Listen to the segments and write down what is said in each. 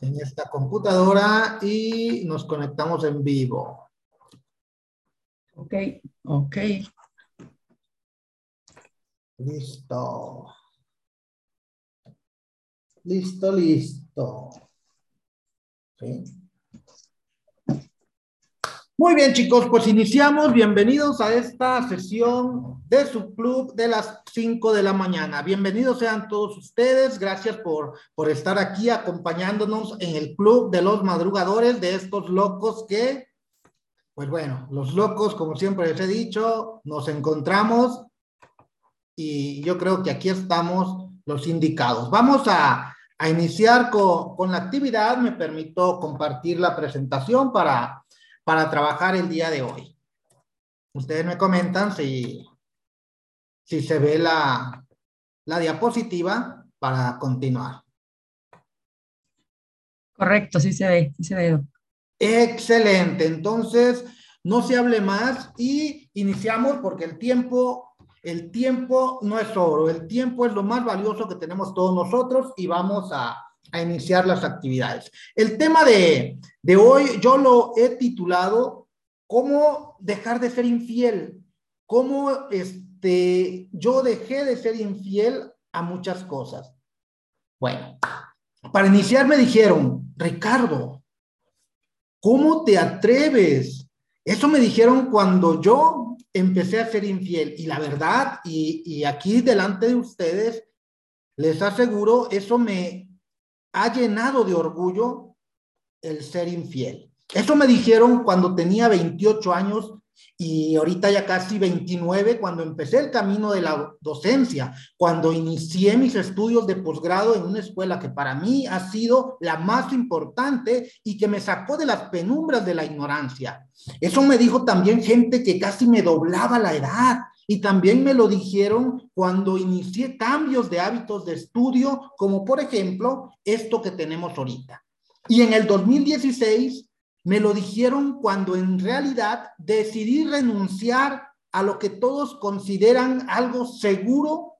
en esta computadora y nos conectamos en vivo. Ok, ok. Listo. Listo, listo. ¿Sí? Muy bien, chicos, pues iniciamos. Bienvenidos a esta sesión de su club de las 5 de la mañana. Bienvenidos sean todos ustedes. Gracias por, por estar aquí acompañándonos en el club de los madrugadores de estos locos que, pues bueno, los locos, como siempre les he dicho, nos encontramos y yo creo que aquí estamos los indicados. Vamos a, a iniciar con, con la actividad. Me permito compartir la presentación para para trabajar el día de hoy. Ustedes me comentan si, si se ve la, la diapositiva para continuar. Correcto, sí se ve, sí se ve. Excelente, entonces no se hable más y iniciamos porque el tiempo, el tiempo no es oro, el tiempo es lo más valioso que tenemos todos nosotros y vamos a, a iniciar las actividades. El tema de, de hoy yo lo he titulado ¿Cómo dejar de ser infiel? ¿Cómo este, yo dejé de ser infiel a muchas cosas? Bueno, para iniciar me dijeron, Ricardo, ¿cómo te atreves? Eso me dijeron cuando yo empecé a ser infiel. Y la verdad, y, y aquí delante de ustedes, les aseguro, eso me, ha llenado de orgullo el ser infiel. Eso me dijeron cuando tenía 28 años y ahorita ya casi 29 cuando empecé el camino de la docencia, cuando inicié mis estudios de posgrado en una escuela que para mí ha sido la más importante y que me sacó de las penumbras de la ignorancia. Eso me dijo también gente que casi me doblaba la edad, y también me lo dijeron cuando inicié cambios de hábitos de estudio, como por ejemplo esto que tenemos ahorita. Y en el 2016 me lo dijeron cuando en realidad decidí renunciar a lo que todos consideran algo seguro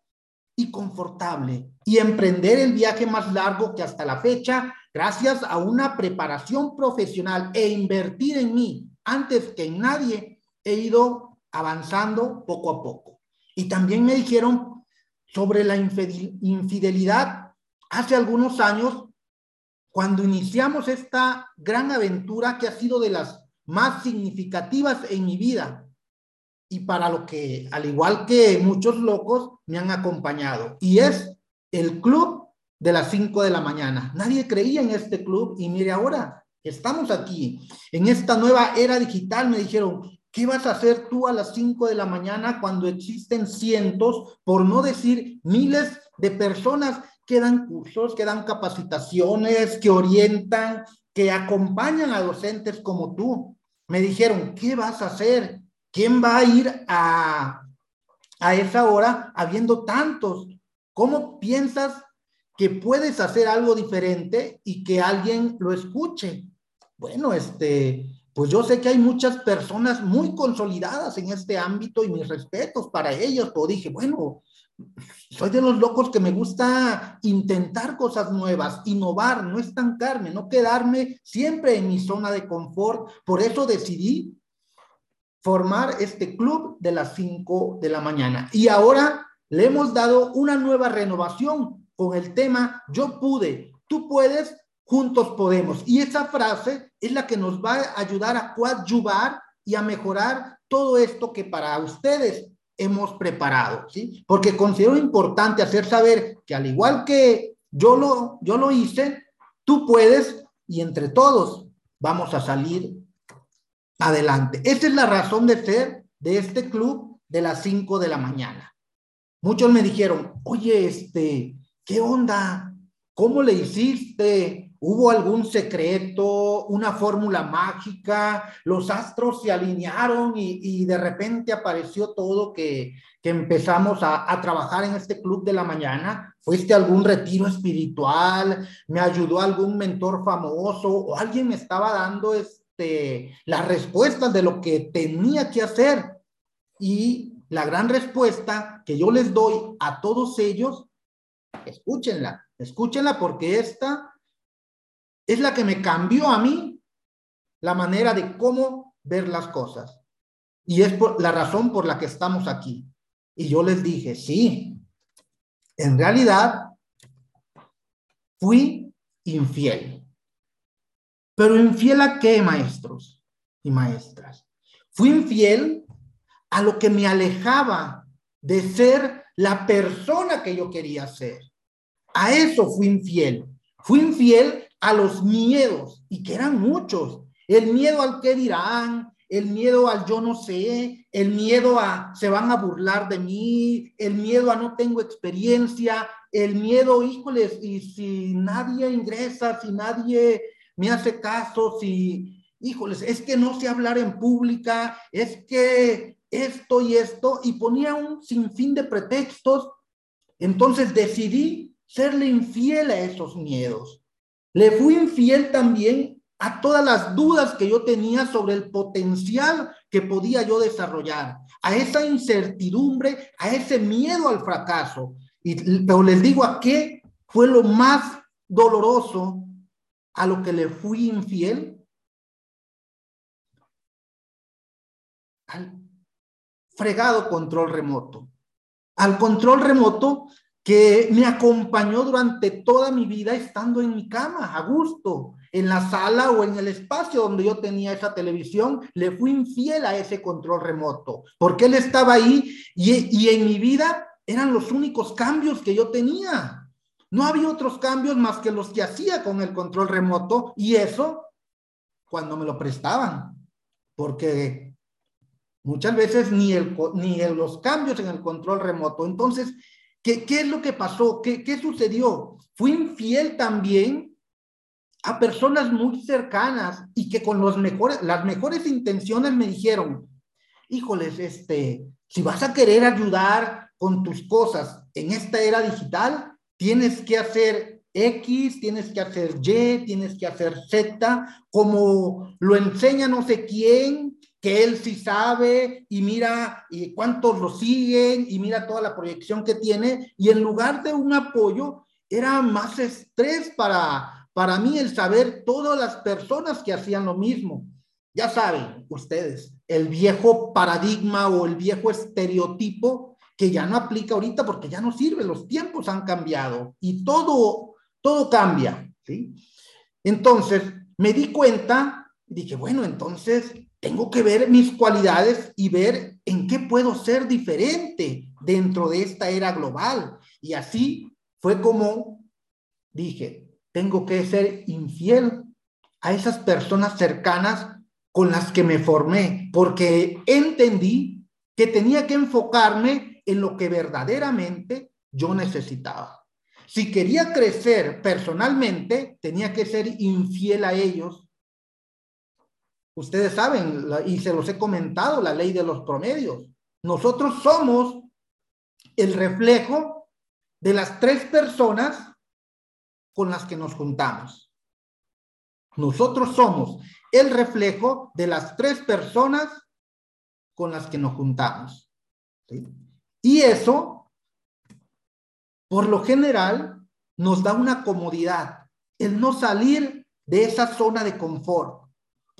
y confortable y emprender el viaje más largo que hasta la fecha, gracias a una preparación profesional e invertir en mí antes que en nadie, he ido avanzando poco a poco. Y también me dijeron sobre la infidelidad hace algunos años, cuando iniciamos esta gran aventura que ha sido de las más significativas en mi vida y para lo que, al igual que muchos locos, me han acompañado. Y es el club de las 5 de la mañana. Nadie creía en este club y mire ahora, estamos aquí. En esta nueva era digital me dijeron, ¿Qué vas a hacer tú a las 5 de la mañana cuando existen cientos, por no decir miles de personas que dan cursos, que dan capacitaciones, que orientan, que acompañan a docentes como tú? Me dijeron, ¿qué vas a hacer? ¿Quién va a ir a, a esa hora habiendo tantos? ¿Cómo piensas que puedes hacer algo diferente y que alguien lo escuche? Bueno, este, pues yo sé que hay muchas personas muy consolidadas en este ámbito y mis respetos para ellos, pero dije, bueno, soy de los locos que me gusta intentar cosas nuevas, innovar, no estancarme, no quedarme siempre en mi zona de confort. Por eso decidí formar este club de las 5 de la mañana. Y ahora le hemos dado una nueva renovación con el tema Yo pude, tú puedes juntos podemos. Y esa frase es la que nos va a ayudar a coadyuvar y a mejorar todo esto que para ustedes hemos preparado, ¿sí? Porque considero importante hacer saber que al igual que yo lo, yo lo hice, tú puedes y entre todos vamos a salir adelante. Esa es la razón de ser de este club de las 5 de la mañana. Muchos me dijeron, oye, este, ¿qué onda? ¿Cómo le hiciste? ¿Hubo algún secreto, una fórmula mágica? ¿Los astros se alinearon y, de repente apareció todo que, empezamos a, a, trabajar en este club de la mañana? ¿Fuiste algún retiro espiritual? ¿Me ayudó algún mentor famoso? ¿O alguien me estaba dando este, las respuestas de lo que tenía que hacer? Y la gran respuesta que yo les doy a todos ellos, escúchenla, escúchenla porque esta es la que me cambió a mí la manera de cómo ver las cosas. Y es por la razón por la que estamos aquí. Y yo les dije, sí, en realidad fui infiel. Pero infiel a qué, maestros y maestras? Fui infiel a lo que me alejaba de ser la persona que yo quería ser. A eso fui infiel. Fui infiel a los miedos, y que eran muchos. El miedo al que dirán, el miedo al yo no sé, el miedo a se van a burlar de mí, el miedo a no tengo experiencia, el miedo, híjoles, y si nadie ingresa, si nadie me hace caso, si, híjoles, es que no sé hablar en pública, es que esto y esto, y ponía un sinfín de pretextos. Entonces decidí serle infiel a esos miedos. Le fui infiel también a todas las dudas que yo tenía sobre el potencial que podía yo desarrollar, a esa incertidumbre, a ese miedo al fracaso. Y, pero les digo a qué fue lo más doloroso a lo que le fui infiel. Al fregado control remoto. Al control remoto que me acompañó durante toda mi vida estando en mi cama, a gusto, en la sala o en el espacio donde yo tenía esa televisión, le fui infiel a ese control remoto, porque él estaba ahí y, y en mi vida eran los únicos cambios que yo tenía. No había otros cambios más que los que hacía con el control remoto y eso cuando me lo prestaban, porque muchas veces ni, el, ni los cambios en el control remoto. Entonces, ¿Qué, es lo que pasó? ¿Qué, ¿Qué sucedió? Fui infiel también a personas muy cercanas y que con los mejores, las mejores intenciones me dijeron, híjoles, este, si vas a querer ayudar con tus cosas en esta era digital, tienes que hacer X, tienes que hacer Y, tienes que hacer Z, como lo enseña no sé quién, que él sí sabe y mira y cuántos lo siguen y mira toda la proyección que tiene y en lugar de un apoyo era más estrés para para mí el saber todas las personas que hacían lo mismo. Ya saben ustedes, el viejo paradigma o el viejo estereotipo que ya no aplica ahorita porque ya no sirve, los tiempos han cambiado y todo todo cambia, ¿sí? Entonces, me di cuenta, dije, bueno, entonces tengo que ver mis cualidades y ver en qué puedo ser diferente dentro de esta era global. Y así fue como dije, tengo que ser infiel a esas personas cercanas con las que me formé, porque entendí que tenía que enfocarme en lo que verdaderamente yo necesitaba. Si quería crecer personalmente, tenía que ser infiel a ellos Ustedes saben, y se los he comentado, la ley de los promedios. Nosotros somos el reflejo de las tres personas con las que nos juntamos. Nosotros somos el reflejo de las tres personas con las que nos juntamos. Y eso, por lo general, nos da una comodidad, el no salir de esa zona de confort.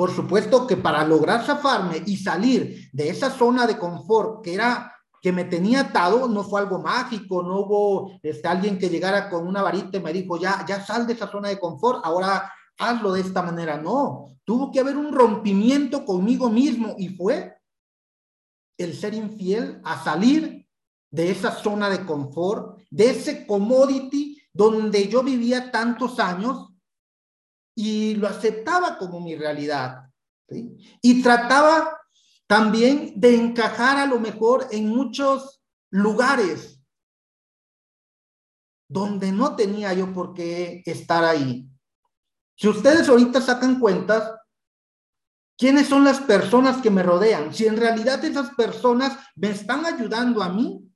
Por supuesto que para lograr zafarme y salir de esa zona de confort que era que me tenía atado, no fue algo mágico, no hubo este, alguien que llegara con una varita y me dijo, ya, ya sal de esa zona de confort, ahora hazlo de esta manera. No, tuvo que haber un rompimiento conmigo mismo y fue el ser infiel a salir de esa zona de confort, de ese commodity donde yo vivía tantos años y lo aceptaba como mi realidad. Y trataba también de encajar a lo mejor en muchos lugares donde no tenía yo por qué estar ahí. Si ustedes ahorita sacan cuentas, ¿quiénes son las personas que me rodean? Si en realidad esas personas me están ayudando a mí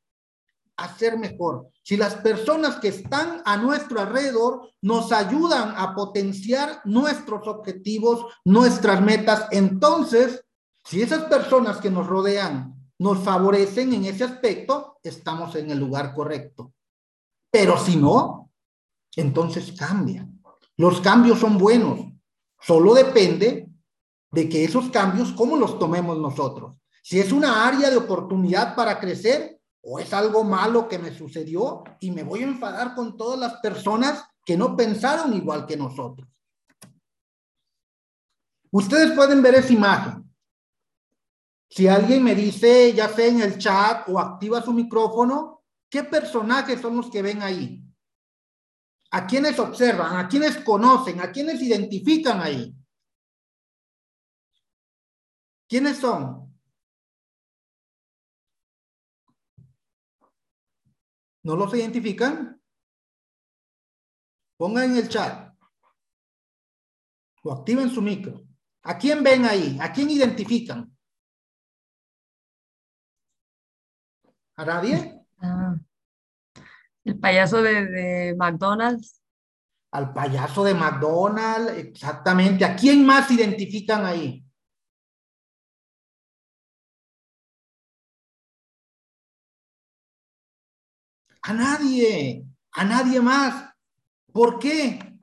a ser mejor. Si las personas que están a nuestro alrededor nos ayudan a potenciar nuestros objetivos, nuestras metas, entonces, si esas personas que nos rodean nos favorecen en ese aspecto, estamos en el lugar correcto. Pero si no, entonces cambia. Los cambios son buenos. Solo depende de que esos cambios, ¿cómo los tomemos nosotros? Si es una área de oportunidad para crecer o es algo malo que me sucedió y me voy a enfadar con todas las personas que no pensaron igual que nosotros. Ustedes pueden ver esa imagen. Si alguien me dice, ya sea en el chat o activa su micrófono, ¿qué personajes son los que ven ahí? ¿A quiénes observan? ¿A quiénes conocen? ¿A quiénes identifican ahí? ¿Quiénes son? ¿No los identifican? Pongan en el chat. O activen su micro. ¿A quién ven ahí? ¿A quién identifican? ¿A nadie? Ah, el payaso de, de McDonald's. Al payaso de McDonald's, exactamente. ¿A quién más identifican ahí? A nadie, a nadie más. ¿Por qué?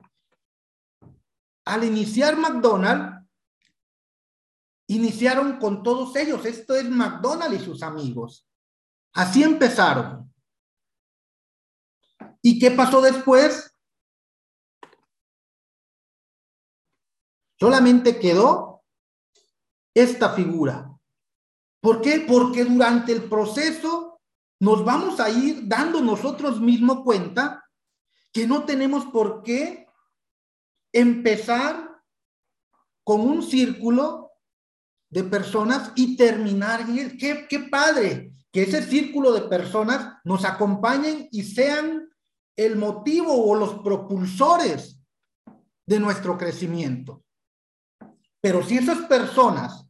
Al iniciar McDonald's, iniciaron con todos ellos. Esto es McDonald's y sus amigos. Así empezaron. ¿Y qué pasó después? Solamente quedó esta figura. ¿Por qué? Porque durante el proceso nos vamos a ir dando nosotros mismos cuenta que no tenemos por qué empezar con un círculo de personas y terminar en él. Qué, qué padre que ese círculo de personas nos acompañen y sean el motivo o los propulsores de nuestro crecimiento. Pero si esas personas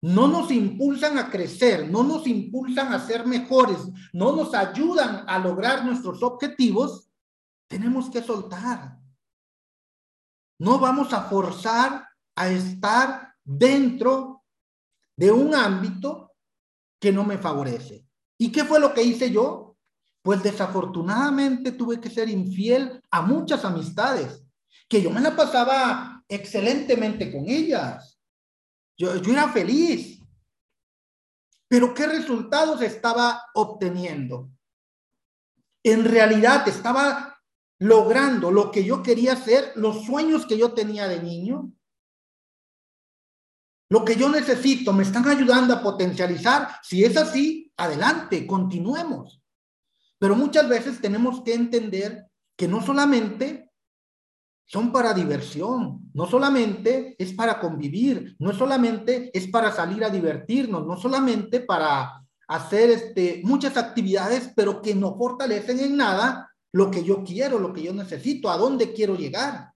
no nos impulsan a crecer, no nos impulsan a ser mejores, no nos ayudan a lograr nuestros objetivos, tenemos que soltar. No vamos a forzar a estar dentro de un ámbito que no me favorece. ¿Y qué fue lo que hice yo? Pues desafortunadamente tuve que ser infiel a muchas amistades, que yo me la pasaba excelentemente con ellas. Yo, era feliz. Pero ¿qué resultados estaba obteniendo? En realidad estaba logrando lo que yo quería hacer, los sueños que yo tenía de niño, lo que yo necesito, me están ayudando a potencializar. Si es así, adelante, continuemos. Pero muchas veces tenemos que entender que no solamente son para diversión, no solamente es para convivir, no solamente es para salir a divertirnos, no solamente para hacer este, muchas actividades, pero que no fortalecen en nada lo que yo quiero, lo que yo necesito, a dónde quiero llegar.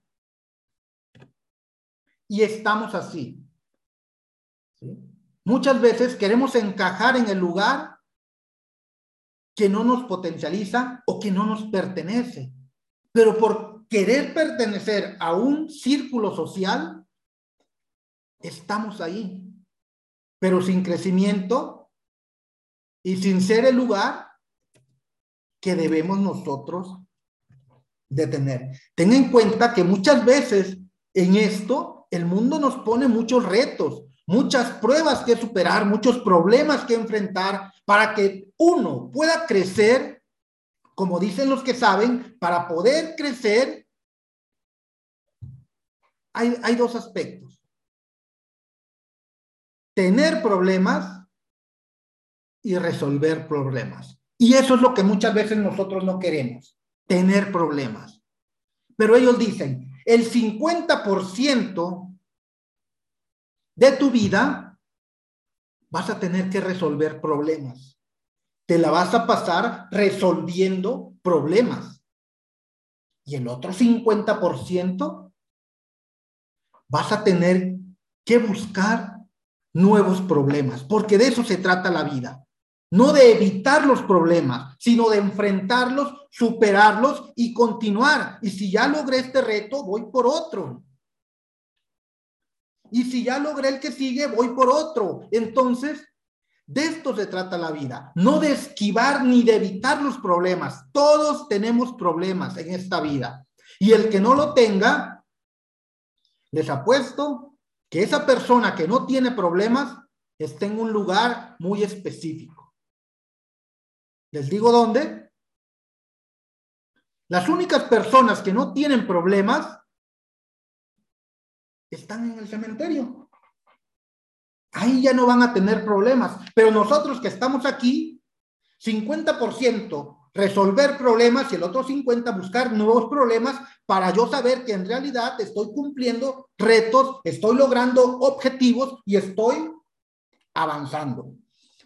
Y estamos así. Muchas veces queremos encajar en el lugar que no nos potencializa o que no nos pertenece. Pero querer pertenecer a un círculo social, estamos ahí. Pero sin crecimiento y sin ser el lugar que debemos nosotros de tener. Ten en cuenta que muchas veces en esto el mundo nos pone muchos retos, muchas pruebas que superar, muchos problemas que enfrentar para que uno pueda crecer, como dicen los que saben, para poder crecer, hay, dos aspectos. Tener problemas y resolver problemas. Y eso es lo que muchas veces nosotros no queremos, tener problemas. Pero ellos dicen, el 50% de tu vida, vas a tener que resolver problemas. Te la vas a pasar resolviendo problemas. Y el otro 50% vas a tener que buscar nuevos problemas, porque de eso se trata la vida. No de evitar los problemas, sino de enfrentarlos, superarlos y continuar. Y si ya logré este reto, voy por otro. Y si ya logré el que sigue, voy por otro. Entonces, de esto se trata la vida, no de esquivar ni de evitar los problemas. Todos tenemos problemas en esta vida. Y el que no lo tenga, les apuesto que esa persona que no tiene problemas está en un lugar muy específico. ¿Les digo dónde? Las únicas personas que no tienen problemas están en el cementerio. Ahí ya no van a tener problemas. Pero nosotros que estamos aquí, 50% resolver problemas y el otro 50% buscar nuevos problemas para yo saber que en realidad estoy cumpliendo retos, estoy logrando objetivos y estoy avanzando.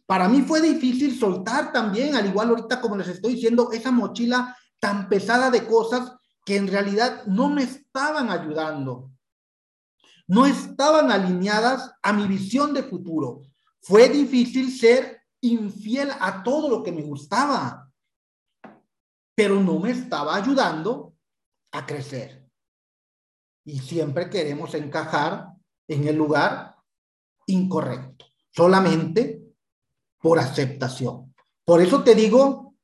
Para mí fue difícil soltar también, al igual ahorita como les estoy diciendo, esa mochila tan pesada de cosas que en realidad no me estaban ayudando no estaban alineadas a mi visión de futuro. Fue difícil ser infiel a todo lo que me gustaba, pero no me estaba ayudando a crecer. Y siempre queremos encajar en el lugar incorrecto, solamente por aceptación. Por eso te digo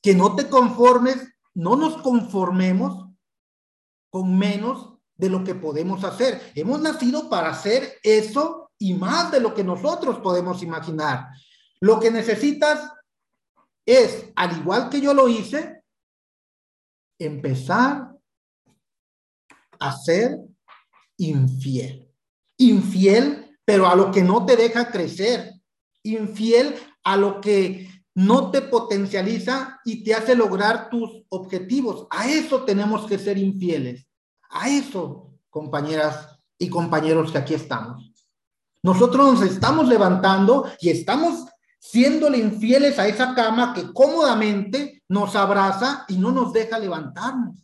que no te conformes, no nos conformemos con menos de lo que podemos hacer. Hemos nacido para hacer eso y más de lo que nosotros podemos imaginar. Lo que necesitas es, al igual que yo lo hice, empezar a ser infiel. Infiel, pero a lo que no te deja crecer. Infiel a lo que no te potencializa y te hace lograr tus objetivos. A eso tenemos que ser infieles. A eso, compañeras y compañeros que aquí estamos. Nosotros nos estamos levantando y estamos siéndole infieles a esa cama que cómodamente nos abraza y no nos deja levantarnos.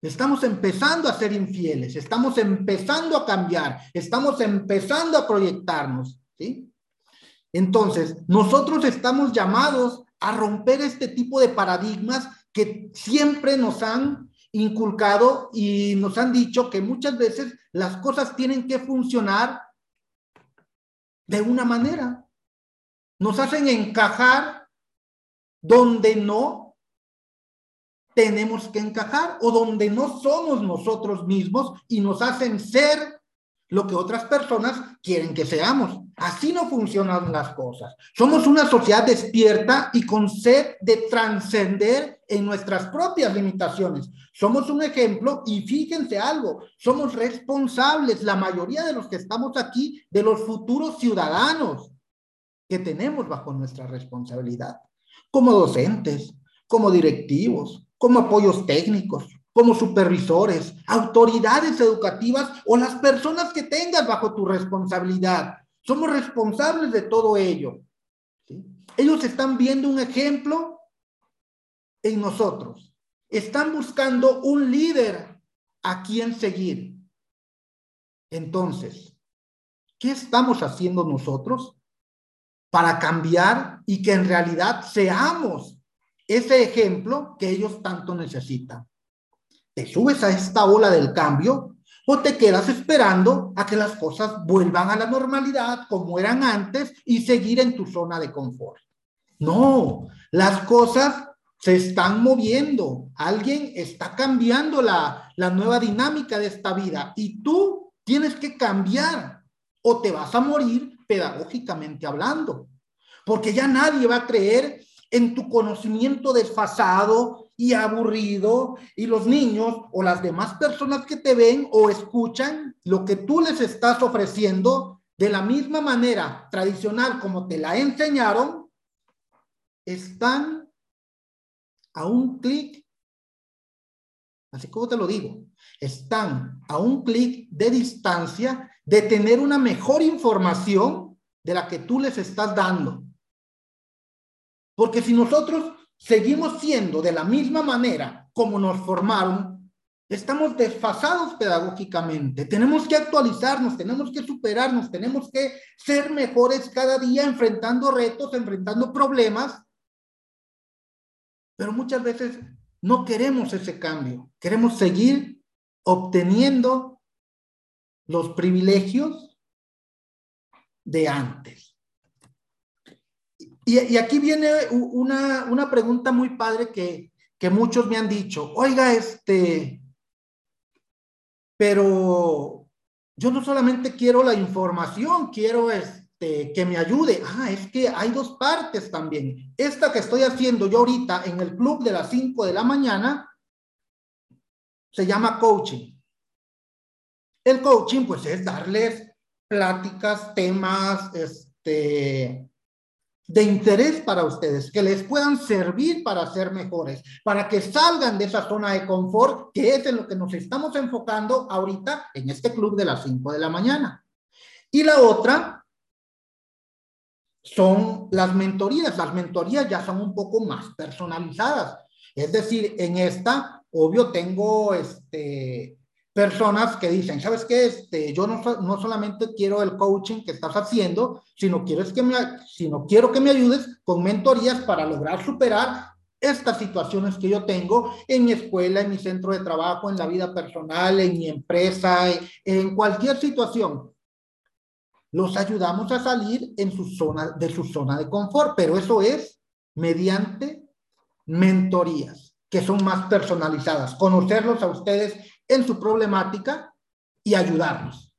Estamos empezando a ser infieles, estamos empezando a cambiar, estamos empezando a proyectarnos, ¿sí? Entonces, nosotros estamos llamados a romper este tipo de paradigmas que siempre nos han inculcado y nos han dicho que muchas veces las cosas tienen que funcionar de una manera. Nos hacen encajar donde no tenemos que encajar o donde no somos nosotros mismos y nos hacen ser lo que otras personas quieren que seamos. Así no funcionan las cosas. Somos una sociedad despierta y con sed de trascender en nuestras propias limitaciones. Somos un ejemplo y fíjense algo, somos responsables, la mayoría de los que estamos aquí, de los futuros ciudadanos que tenemos bajo nuestra responsabilidad, como docentes, como directivos, como apoyos técnicos, como supervisores, autoridades educativas o las personas que tengas bajo tu responsabilidad. Somos responsables de todo ello. Ellos están viendo un ejemplo en nosotros. Están buscando un líder a quien seguir. Entonces, ¿qué estamos haciendo nosotros para cambiar y que en realidad seamos ese ejemplo que ellos tanto necesitan? ¿Te subes a esta ola del cambio o te quedas esperando a que las cosas vuelvan a la normalidad como eran antes y seguir en tu zona de confort? No, las cosas se están moviendo. Alguien está cambiando la, la nueva dinámica de esta vida y tú tienes que cambiar o te vas a morir pedagógicamente hablando. Porque ya nadie va a creer en tu conocimiento desfasado, y aburrido y los niños o las demás personas que te ven o escuchan lo que tú les estás ofreciendo de la misma manera tradicional como te la enseñaron, están a un clic, así como te lo digo, están a un clic de distancia de tener una mejor información de la que tú les estás dando. Porque si nosotros seguimos siendo de la misma manera como nos formaron, estamos desfasados pedagógicamente. Tenemos que actualizarnos, tenemos que superarnos, tenemos que ser mejores cada día enfrentando retos, enfrentando problemas. Pero muchas veces no queremos ese cambio. Queremos seguir obteniendo los privilegios de antes. Y, aquí viene una, pregunta muy padre que, que muchos me han dicho, oiga, este, pero yo no solamente quiero la información, quiero este, que me ayude. Ah, es que hay dos partes también. Esta que estoy haciendo yo ahorita en el club de las 5 de la mañana se llama coaching. El coaching, pues, es darles pláticas, temas, este, de interés para ustedes, que les puedan servir para ser mejores, para que salgan de esa zona de confort, que es en lo que nos estamos enfocando ahorita en este club de las 5 de la mañana. Y la otra son las mentorías. Las mentorías ya son un poco más personalizadas. Es decir, en esta, obvio, tengo este, personas que dicen, ¿sabes qué? Este, yo no, no solamente quiero el coaching que estás haciendo, sino quiero, es que me, sino quiero que me ayudes con mentorías para lograr superar estas situaciones que yo tengo en mi escuela, en mi centro de trabajo, en la vida personal, en mi empresa, en cualquier situación. Los ayudamos a salir en su zona, de su zona de confort, pero eso es mediante mentorías que son más personalizadas, conocerlos a ustedes en su problemática y ayudarlos.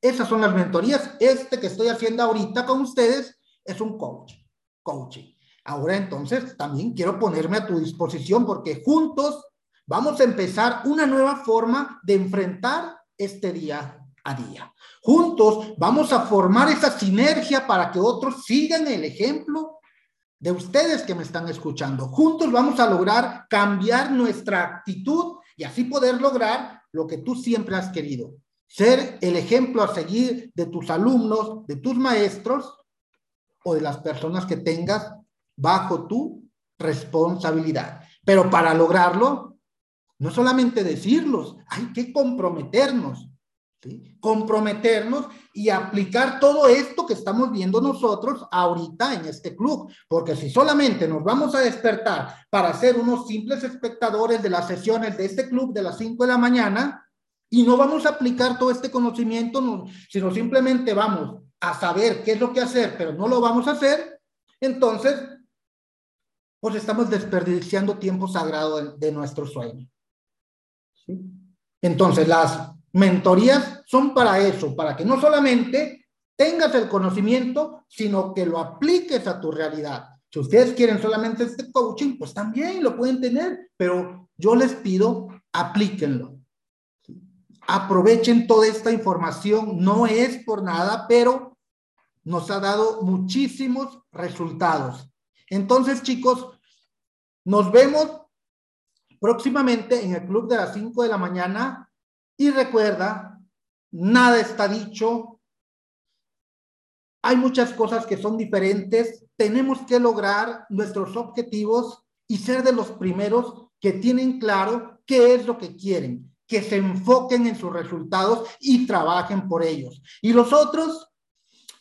Esas son las mentorías. Este que estoy haciendo ahorita con ustedes es un coach, coaching. Ahora entonces también quiero ponerme a tu disposición porque juntos vamos a empezar una nueva forma de enfrentar este día a día. Juntos vamos a formar esa sinergia para que otros sigan el ejemplo de ustedes que me están escuchando. Juntos vamos a lograr cambiar nuestra actitud y así poder lograr lo que tú siempre has querido. Ser el ejemplo a seguir de tus alumnos, de tus maestros o de las personas que tengas bajo tu responsabilidad. Pero para lograrlo, no solamente decirlos, hay que comprometernos. Comprometernos y aplicar todo esto que estamos viendo nosotros ahorita en este club, porque si solamente nos vamos a despertar para ser unos simples espectadores de las sesiones de este club de las 5 de la mañana y no vamos a aplicar todo este conocimiento, sino simplemente vamos a saber qué es lo que hacer, pero no lo vamos a hacer, entonces, pues estamos desperdiciando tiempo sagrado de, de nuestro sueño. Entonces, las Mentorías son para eso, para que no solamente tengas el conocimiento, sino que lo apliques a tu realidad. Si ustedes quieren solamente este coaching, pues también lo pueden tener, pero yo les pido, aplíquenlo. Aprovechen toda esta información, no es por nada, pero nos ha dado muchísimos resultados. Entonces, chicos, nos vemos próximamente en el club de las 5 de la mañana y recuerda, nada está dicho. Hay muchas cosas que son diferentes. Tenemos que lograr nuestros objetivos y ser de los primeros que tienen claro qué es lo que quieren, que se enfoquen en sus resultados y trabajen por ellos. Y los otros,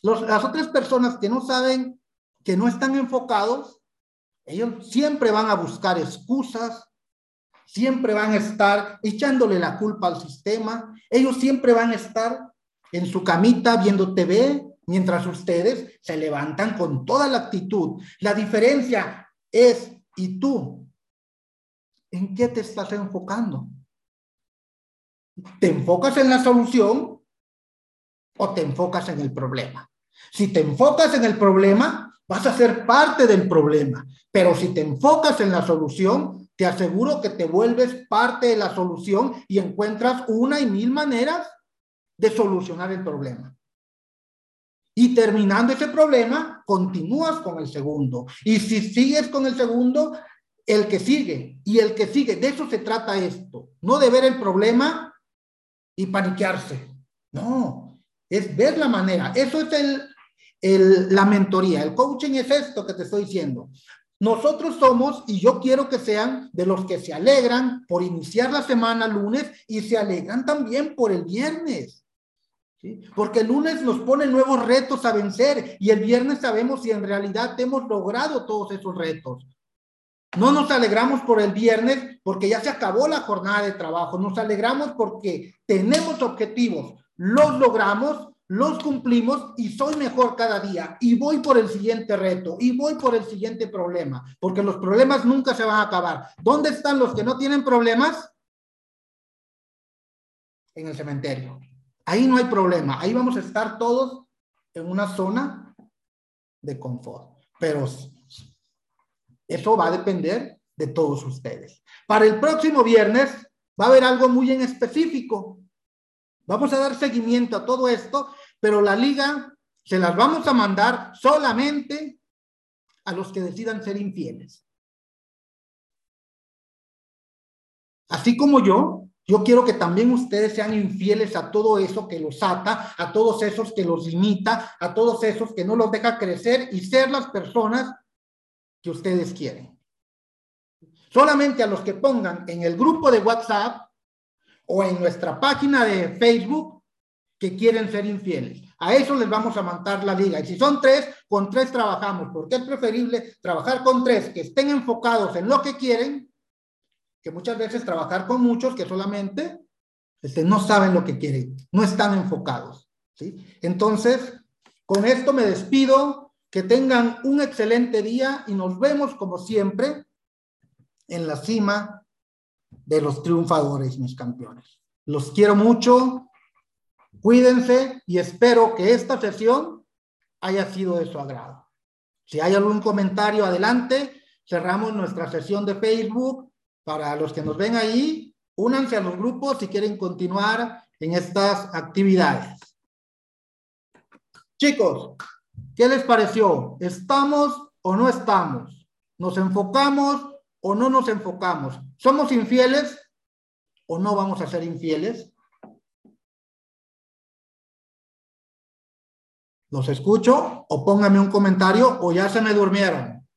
las otras personas que no saben, que no están enfocados, ellos siempre van a buscar excusas, siempre van a estar echándole la culpa al sistema, ellos siempre van a estar en su camita viendo TV, mientras ustedes se levantan con toda la actitud. La diferencia es, ¿y tú? ¿En qué te estás enfocando? ¿Te enfocas en la solución o te enfocas en el problema? Si te enfocas en el problema, vas a ser parte del problema, pero si te enfocas en la solución, te aseguro que te vuelves parte de la solución y encuentras una y mil maneras de solucionar el problema. Y terminando ese problema, continúas con el segundo. Y si sigues con el segundo, el que sigue y el que sigue. De eso se trata esto. No de ver el problema y paniquearse. No, es ver la manera. Eso es el, el, la mentoría. El coaching es esto que te estoy diciendo. Nosotros somos, y yo quiero que sean de los que se alegran por iniciar la semana lunes y se alegran también por el viernes. Porque el lunes nos pone nuevos retos a vencer y el viernes sabemos si en realidad hemos logrado todos esos retos. No nos alegramos por el viernes porque ya se acabó la jornada de trabajo. Nos alegramos porque tenemos objetivos, los logramos los cumplimos y soy mejor cada día y voy por el siguiente reto y voy por el siguiente problema, porque los problemas nunca se van a acabar. ¿Dónde están los que no tienen problemas? En el cementerio. Ahí no hay problema, ahí vamos a estar todos en una zona de confort, pero eso va a depender de todos ustedes. Para el próximo viernes va a haber algo muy en específico. Vamos a dar seguimiento a todo esto pero la liga se las vamos a mandar solamente a los que decidan ser infieles. Así como yo, yo quiero que también ustedes sean infieles a todo eso que los ata, a todos esos que los limita, a todos esos que no los deja crecer y ser las personas que ustedes quieren. Solamente a los que pongan en el grupo de WhatsApp o en nuestra página de Facebook que quieren ser infieles. A eso les vamos a mandar la liga. Y si son tres, con tres trabajamos, porque es preferible trabajar con tres que estén enfocados en lo que quieren, que muchas veces trabajar con muchos que solamente este, no saben lo que quieren, no están enfocados. ¿sí? Entonces, con esto me despido. Que tengan un excelente día y nos vemos como siempre en la cima de los triunfadores, mis campeones. Los quiero mucho Cuídense y espero que esta sesión haya sido de su agrado. Si hay algún comentario, adelante. Cerramos nuestra sesión de Facebook. Para los que nos ven ahí, únanse a los grupos si quieren continuar en estas actividades. Chicos, ¿qué les pareció? ¿Estamos o no estamos? ¿Nos enfocamos o no nos enfocamos? ¿Somos infieles o no vamos a ser infieles? ¿Los escucho? O póngame un comentario o ya se me durmieron.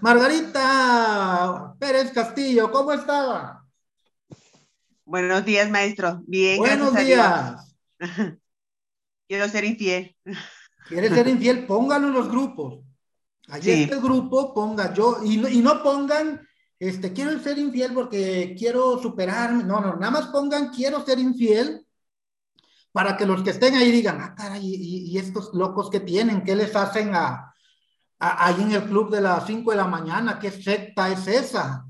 Margarita Pérez Castillo, ¿cómo estaba? Buenos días, maestro. Bien. Buenos días. Quiero ser infiel. ¿Quieres ser infiel? Pónganlo en los grupos. Allí este grupo ponga yo, y no, y no pongan, este, quiero ser infiel porque quiero superarme. No, no, nada más pongan quiero ser infiel para que los que estén ahí digan, ah, caray, y, estos locos que tienen, ¿qué les hacen a, ahí en el club de las 5 de la mañana? ¿Qué secta es esa?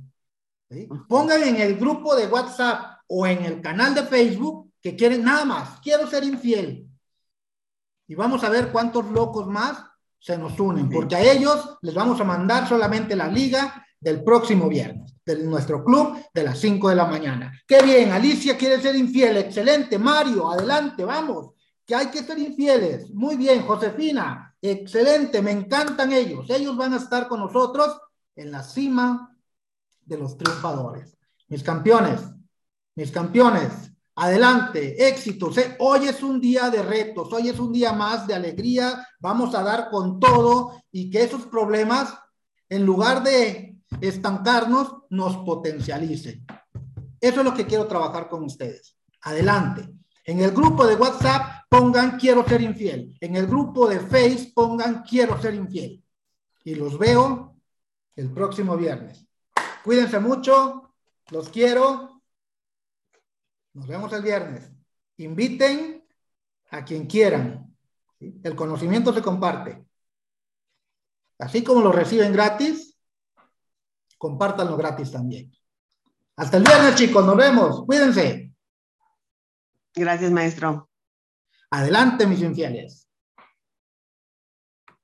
Pongan en el grupo de WhatsApp o en el canal de Facebook que quieren nada más, quiero ser infiel. Y vamos a ver cuántos locos más se nos unen, porque a ellos les vamos a mandar solamente la liga del próximo viernes, de nuestro club de las 5 de la mañana. Qué bien, Alicia quiere ser infiel, excelente, Mario, adelante, vamos, que hay que ser infieles. Muy bien, Josefina, excelente, me encantan ellos. Ellos van a estar con nosotros en la cima de los triunfadores. Mis campeones, mis campeones, adelante, éxitos. Hoy es un día de retos, hoy es un día más de alegría, vamos a dar con todo y que esos problemas, en lugar de estancarnos, nos potencialice. Eso es lo que quiero trabajar con ustedes. Adelante. En el grupo de WhatsApp pongan quiero ser infiel. En el grupo de Face pongan quiero ser infiel. Y los veo el próximo viernes. Cuídense mucho. Los quiero. Nos vemos el viernes. Inviten a quien quieran. El conocimiento se comparte. Así como lo reciben gratis, compártanlo gratis también. Hasta el viernes, chicos, nos vemos. Cuídense. Gracias, maestro. Adelante, mis infieles.